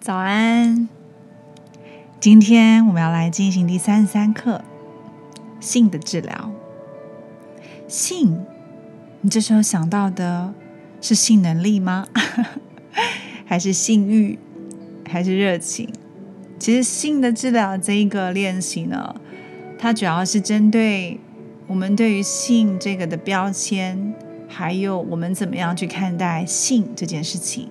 早安，今天我们要来进行第三十三课性的治疗。性，你这时候想到的是性能力吗？还是性欲？还是热情？其实性的治疗这一个练习呢，它主要是针对我们对于性这个的标签，还有我们怎么样去看待性这件事情。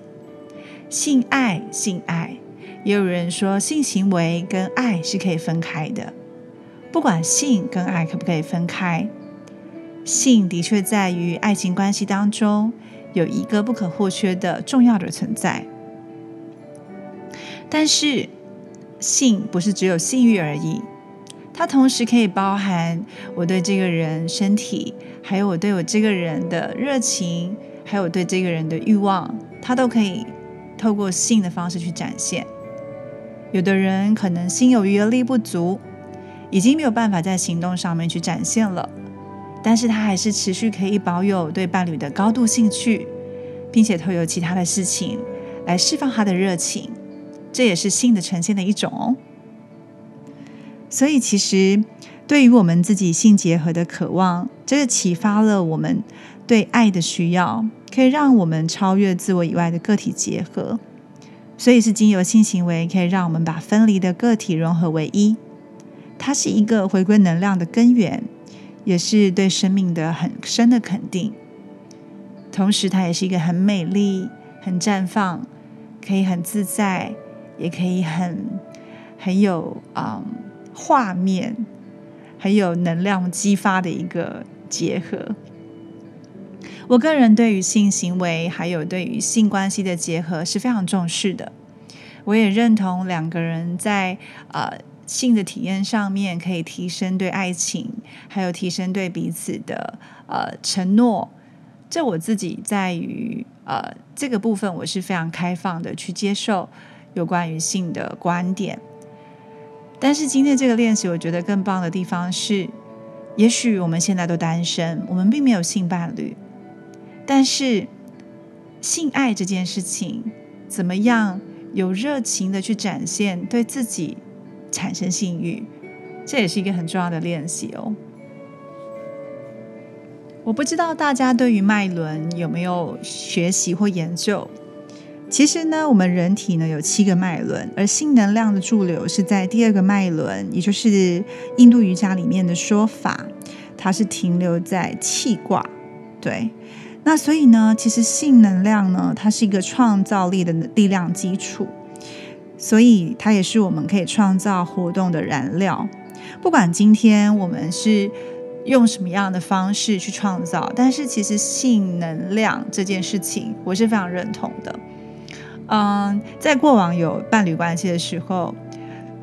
性爱，性爱，也有人说性行为跟爱是可以分开的。不管性跟爱可不可以分开，性的确在于爱情关系当中有一个不可或缺的重要的存在。但是，性不是只有性欲而已，它同时可以包含我对这个人身体，还有我对我这个人的热情，还有我对这个人的欲望，它都可以。透过性的方式去展现，有的人可能心有余而力不足，已经没有办法在行动上面去展现了，但是他还是持续可以保有对伴侣的高度兴趣，并且透过其他的事情来释放他的热情，这也是性的呈现的一种哦。所以其实对于我们自己性结合的渴望，这个启发了我们对爱的需要。可以让我们超越自我以外的个体结合，所以是经由性行为可以让我们把分离的个体融合为一。它是一个回归能量的根源，也是对生命的很深的肯定。同时，它也是一个很美丽、很绽放，可以很自在，也可以很很有啊画面，很有能量激发的一个结合。我个人对于性行为还有对于性关系的结合是非常重视的。我也认同两个人在呃性的体验上面可以提升对爱情，还有提升对彼此的呃承诺。这我自己在于呃这个部分我是非常开放的去接受有关于性的观点。但是今天这个练习，我觉得更棒的地方是，也许我们现在都单身，我们并没有性伴侣。但是，性爱这件事情，怎么样有热情的去展现，对自己产生性欲，这也是一个很重要的练习哦。我不知道大家对于脉轮有没有学习或研究？其实呢，我们人体呢有七个脉轮，而性能量的驻留是在第二个脉轮，也就是印度瑜伽里面的说法，它是停留在气卦，对。那所以呢，其实性能量呢，它是一个创造力的力量基础，所以它也是我们可以创造活动的燃料。不管今天我们是用什么样的方式去创造，但是其实性能量这件事情，我是非常认同的。嗯，在过往有伴侣关系的时候，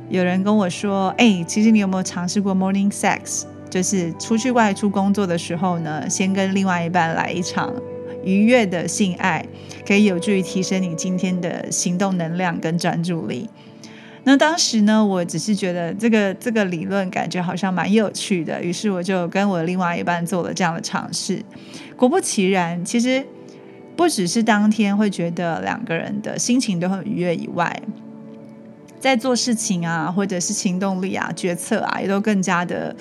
有人跟我说：“哎，其实你有没有尝试过 morning sex？” 就是出去外出工作的时候呢，先跟另外一半来一场愉悦的性爱，可以有助于提升你今天的行动能量跟专注力。那当时呢，我只是觉得这个这个理论感觉好像蛮有趣的，于是我就跟我另外一半做了这样的尝试。果不其然，其实不只是当天会觉得两个人的心情都很愉悦以外，在做事情啊，或者是行动力啊、决策啊，也都更加的。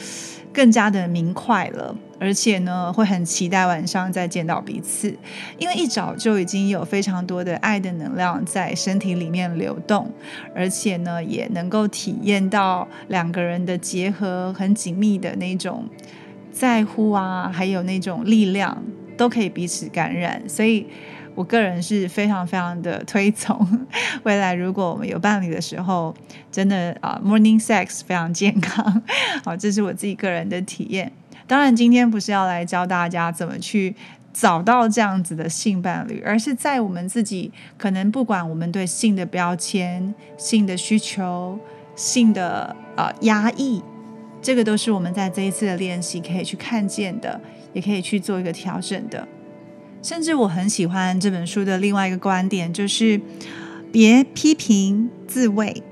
更加的明快了，而且呢，会很期待晚上再见到彼此，因为一早就已经有非常多的爱的能量在身体里面流动，而且呢，也能够体验到两个人的结合很紧密的那种在乎啊，还有那种力量，都可以彼此感染，所以。我个人是非常非常的推崇，未来如果我们有伴侣的时候，真的啊，morning sex 非常健康，好，这是我自己个人的体验。当然，今天不是要来教大家怎么去找到这样子的性伴侣，而是在我们自己可能不管我们对性的标签、性的需求、性的呃压抑，这个都是我们在这一次的练习可以去看见的，也可以去做一个调整的。甚至我很喜欢这本书的另外一个观点，就是别批评自慰，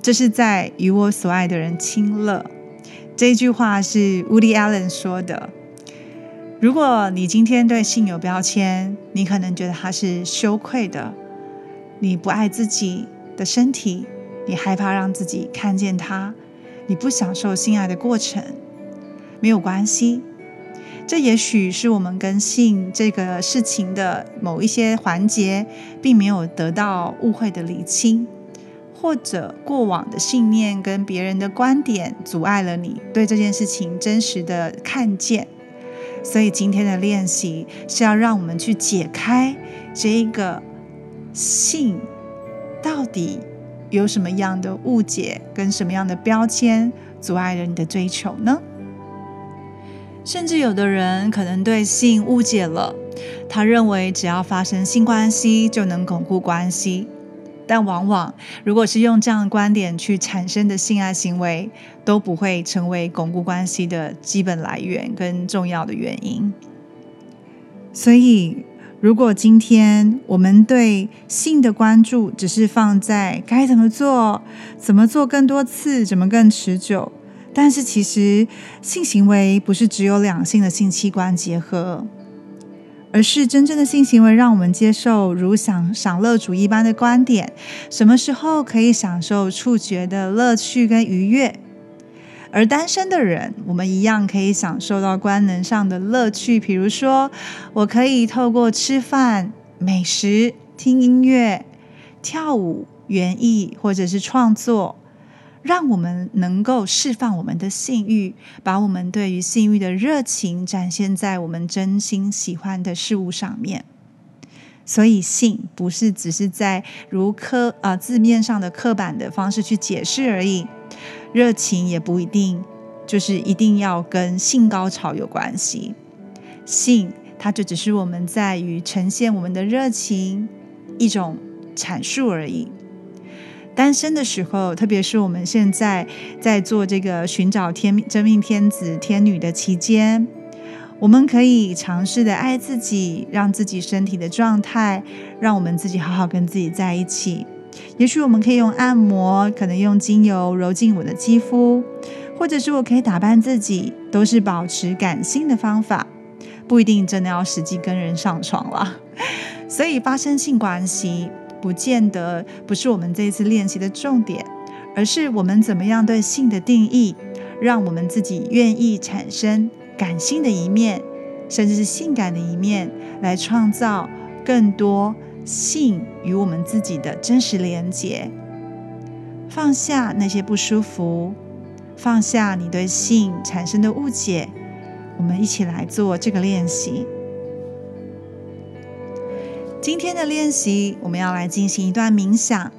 这是在与我所爱的人亲热。这句话是 Woody Allen 说的。如果你今天对性有标签，你可能觉得它是羞愧的，你不爱自己，的身体，你害怕让自己看见它，你不享受性爱的过程，没有关系。这也许是我们跟性这个事情的某一些环节，并没有得到误会的理清，或者过往的信念跟别人的观点阻碍了你对这件事情真实的看见。所以今天的练习是要让我们去解开这个性到底有什么样的误解跟什么样的标签阻碍了你的追求呢？甚至有的人可能对性误解了，他认为只要发生性关系就能巩固关系，但往往如果是用这样的观点去产生的性爱行为，都不会成为巩固关系的基本来源跟重要的原因。所以，如果今天我们对性的关注只是放在该怎么做、怎么做更多次、怎么更持久。但是其实性行为不是只有两性的性器官结合，而是真正的性行为让我们接受如享享乐主义般的观点：什么时候可以享受触觉的乐趣跟愉悦？而单身的人，我们一样可以享受到官能上的乐趣，比如说，我可以透过吃饭、美食、听音乐、跳舞、园艺或者是创作。让我们能够释放我们的性欲，把我们对于性欲的热情展现在我们真心喜欢的事物上面。所以，性不是只是在如刻啊字面上的刻板的方式去解释而已。热情也不一定就是一定要跟性高潮有关系。性它就只是我们在于呈现我们的热情一种阐述而已。单身的时候，特别是我们现在在做这个寻找天真命天子天女的期间，我们可以尝试的爱自己，让自己身体的状态，让我们自己好好跟自己在一起。也许我们可以用按摩，可能用精油揉进我的肌肤，或者是我可以打扮自己，都是保持感性的方法，不一定真的要实际跟人上床了。所以发生性关系。不见得不是我们这一次练习的重点，而是我们怎么样对性的定义，让我们自己愿意产生感性的一面，甚至是性感的一面，来创造更多性与我们自己的真实连结。放下那些不舒服，放下你对性产生的误解，我们一起来做这个练习。今天的练习，我们要来进行一段冥想。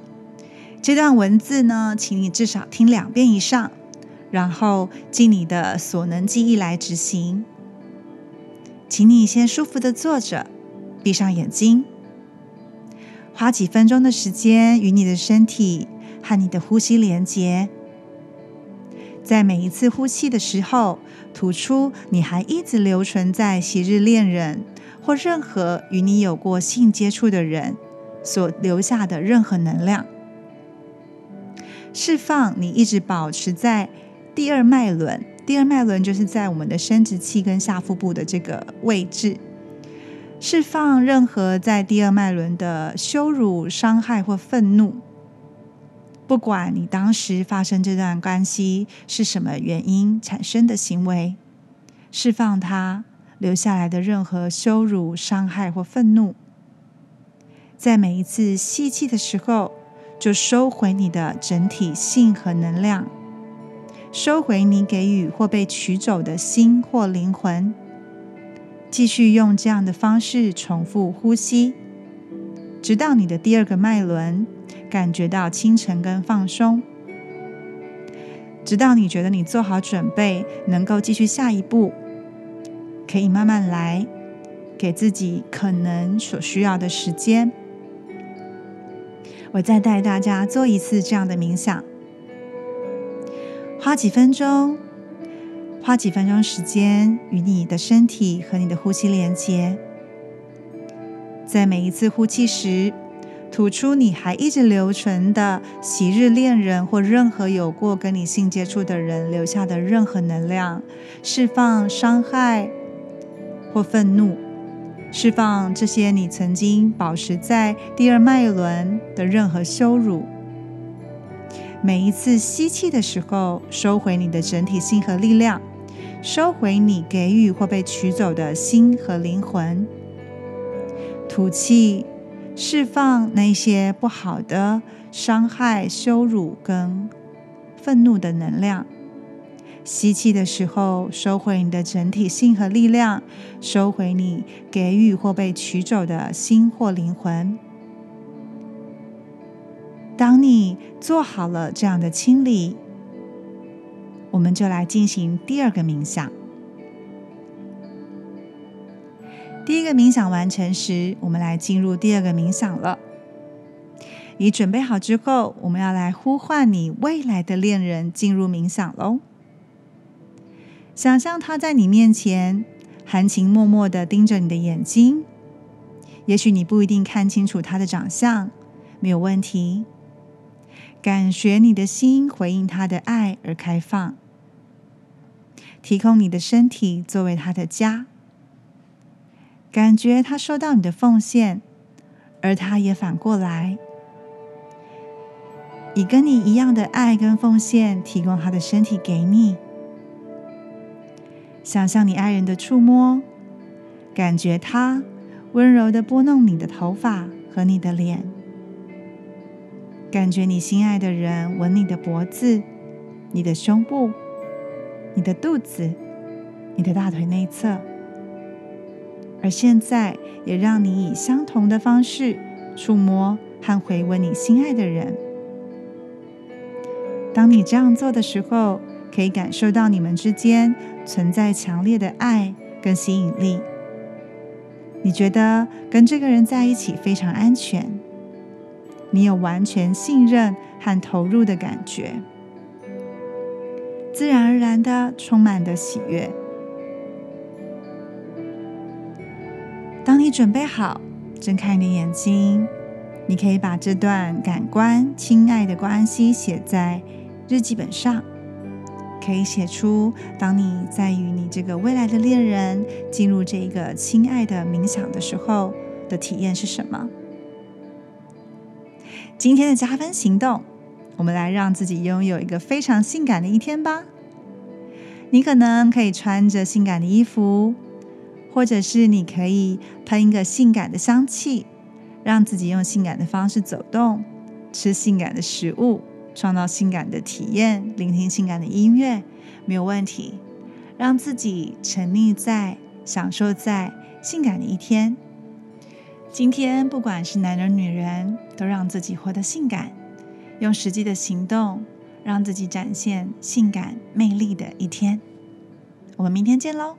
这段文字呢，请你至少听两遍以上，然后尽你的所能记忆来执行。请你先舒服的坐着，闭上眼睛，花几分钟的时间与你的身体和你的呼吸连接。在每一次呼气的时候，吐出你还一直留存在昔日恋人。或任何与你有过性接触的人所留下的任何能量，释放你一直保持在第二脉轮。第二脉轮就是在我们的生殖器跟下腹部的这个位置。释放任何在第二脉轮的羞辱、伤害或愤怒，不管你当时发生这段关系是什么原因产生的行为，释放它。留下来的任何羞辱、伤害或愤怒，在每一次吸气的时候，就收回你的整体性和能量，收回你给予或被取走的心或灵魂。继续用这样的方式重复呼吸，直到你的第二个脉轮感觉到清晨跟放松，直到你觉得你做好准备，能够继续下一步。可以慢慢来，给自己可能所需要的时间。我再带大家做一次这样的冥想，花几分钟，花几分钟时间与你的身体和你的呼吸连接。在每一次呼气时，吐出你还一直留存的昔日恋人或任何有过跟你性接触的人留下的任何能量，释放伤害。或愤怒，释放这些你曾经保持在第二脉轮的任何羞辱、每一次吸气的时候，收回你的整体性和力量，收回你给予或被取走的心和灵魂。吐气，释放那些不好的伤害、羞辱跟愤怒的能量。吸气的时候，收回你的整体性和力量，收回你给予或被取走的心或灵魂。当你做好了这样的清理，我们就来进行第二个冥想。第一个冥想完成时，我们来进入第二个冥想了。你准备好之后，我们要来呼唤你未来的恋人进入冥想喽。想象他在你面前，含情脉脉的盯着你的眼睛。也许你不一定看清楚他的长相，没有问题。感觉你的心回应他的爱而开放，提供你的身体作为他的家。感觉他收到你的奉献，而他也反过来以跟你一样的爱跟奉献，提供他的身体给你。想象你爱人的触摸，感觉他温柔的拨弄你的头发和你的脸，感觉你心爱的人吻你的脖子、你的胸部、你的肚子、你的大腿内侧。而现在，也让你以相同的方式触摸和回吻你心爱的人。当你这样做的时候，可以感受到你们之间存在强烈的爱跟吸引力。你觉得跟这个人在一起非常安全，你有完全信任和投入的感觉，自然而然的充满的喜悦。当你准备好，睁开你的眼睛，你可以把这段感官亲爱的关系写在日记本上。可以写出，当你在与你这个未来的恋人进入这一个亲爱的冥想的时候的体验是什么？今天的加分行动，我们来让自己拥有一个非常性感的一天吧。你可能可以穿着性感的衣服，或者是你可以喷一个性感的香气，让自己用性感的方式走动，吃性感的食物。创造性感的体验，聆听性感的音乐，没有问题。让自己沉溺在、享受在性感的一天。今天，不管是男人女人，都让自己活得性感，用实际的行动让自己展现性感魅力的一天。我们明天见喽！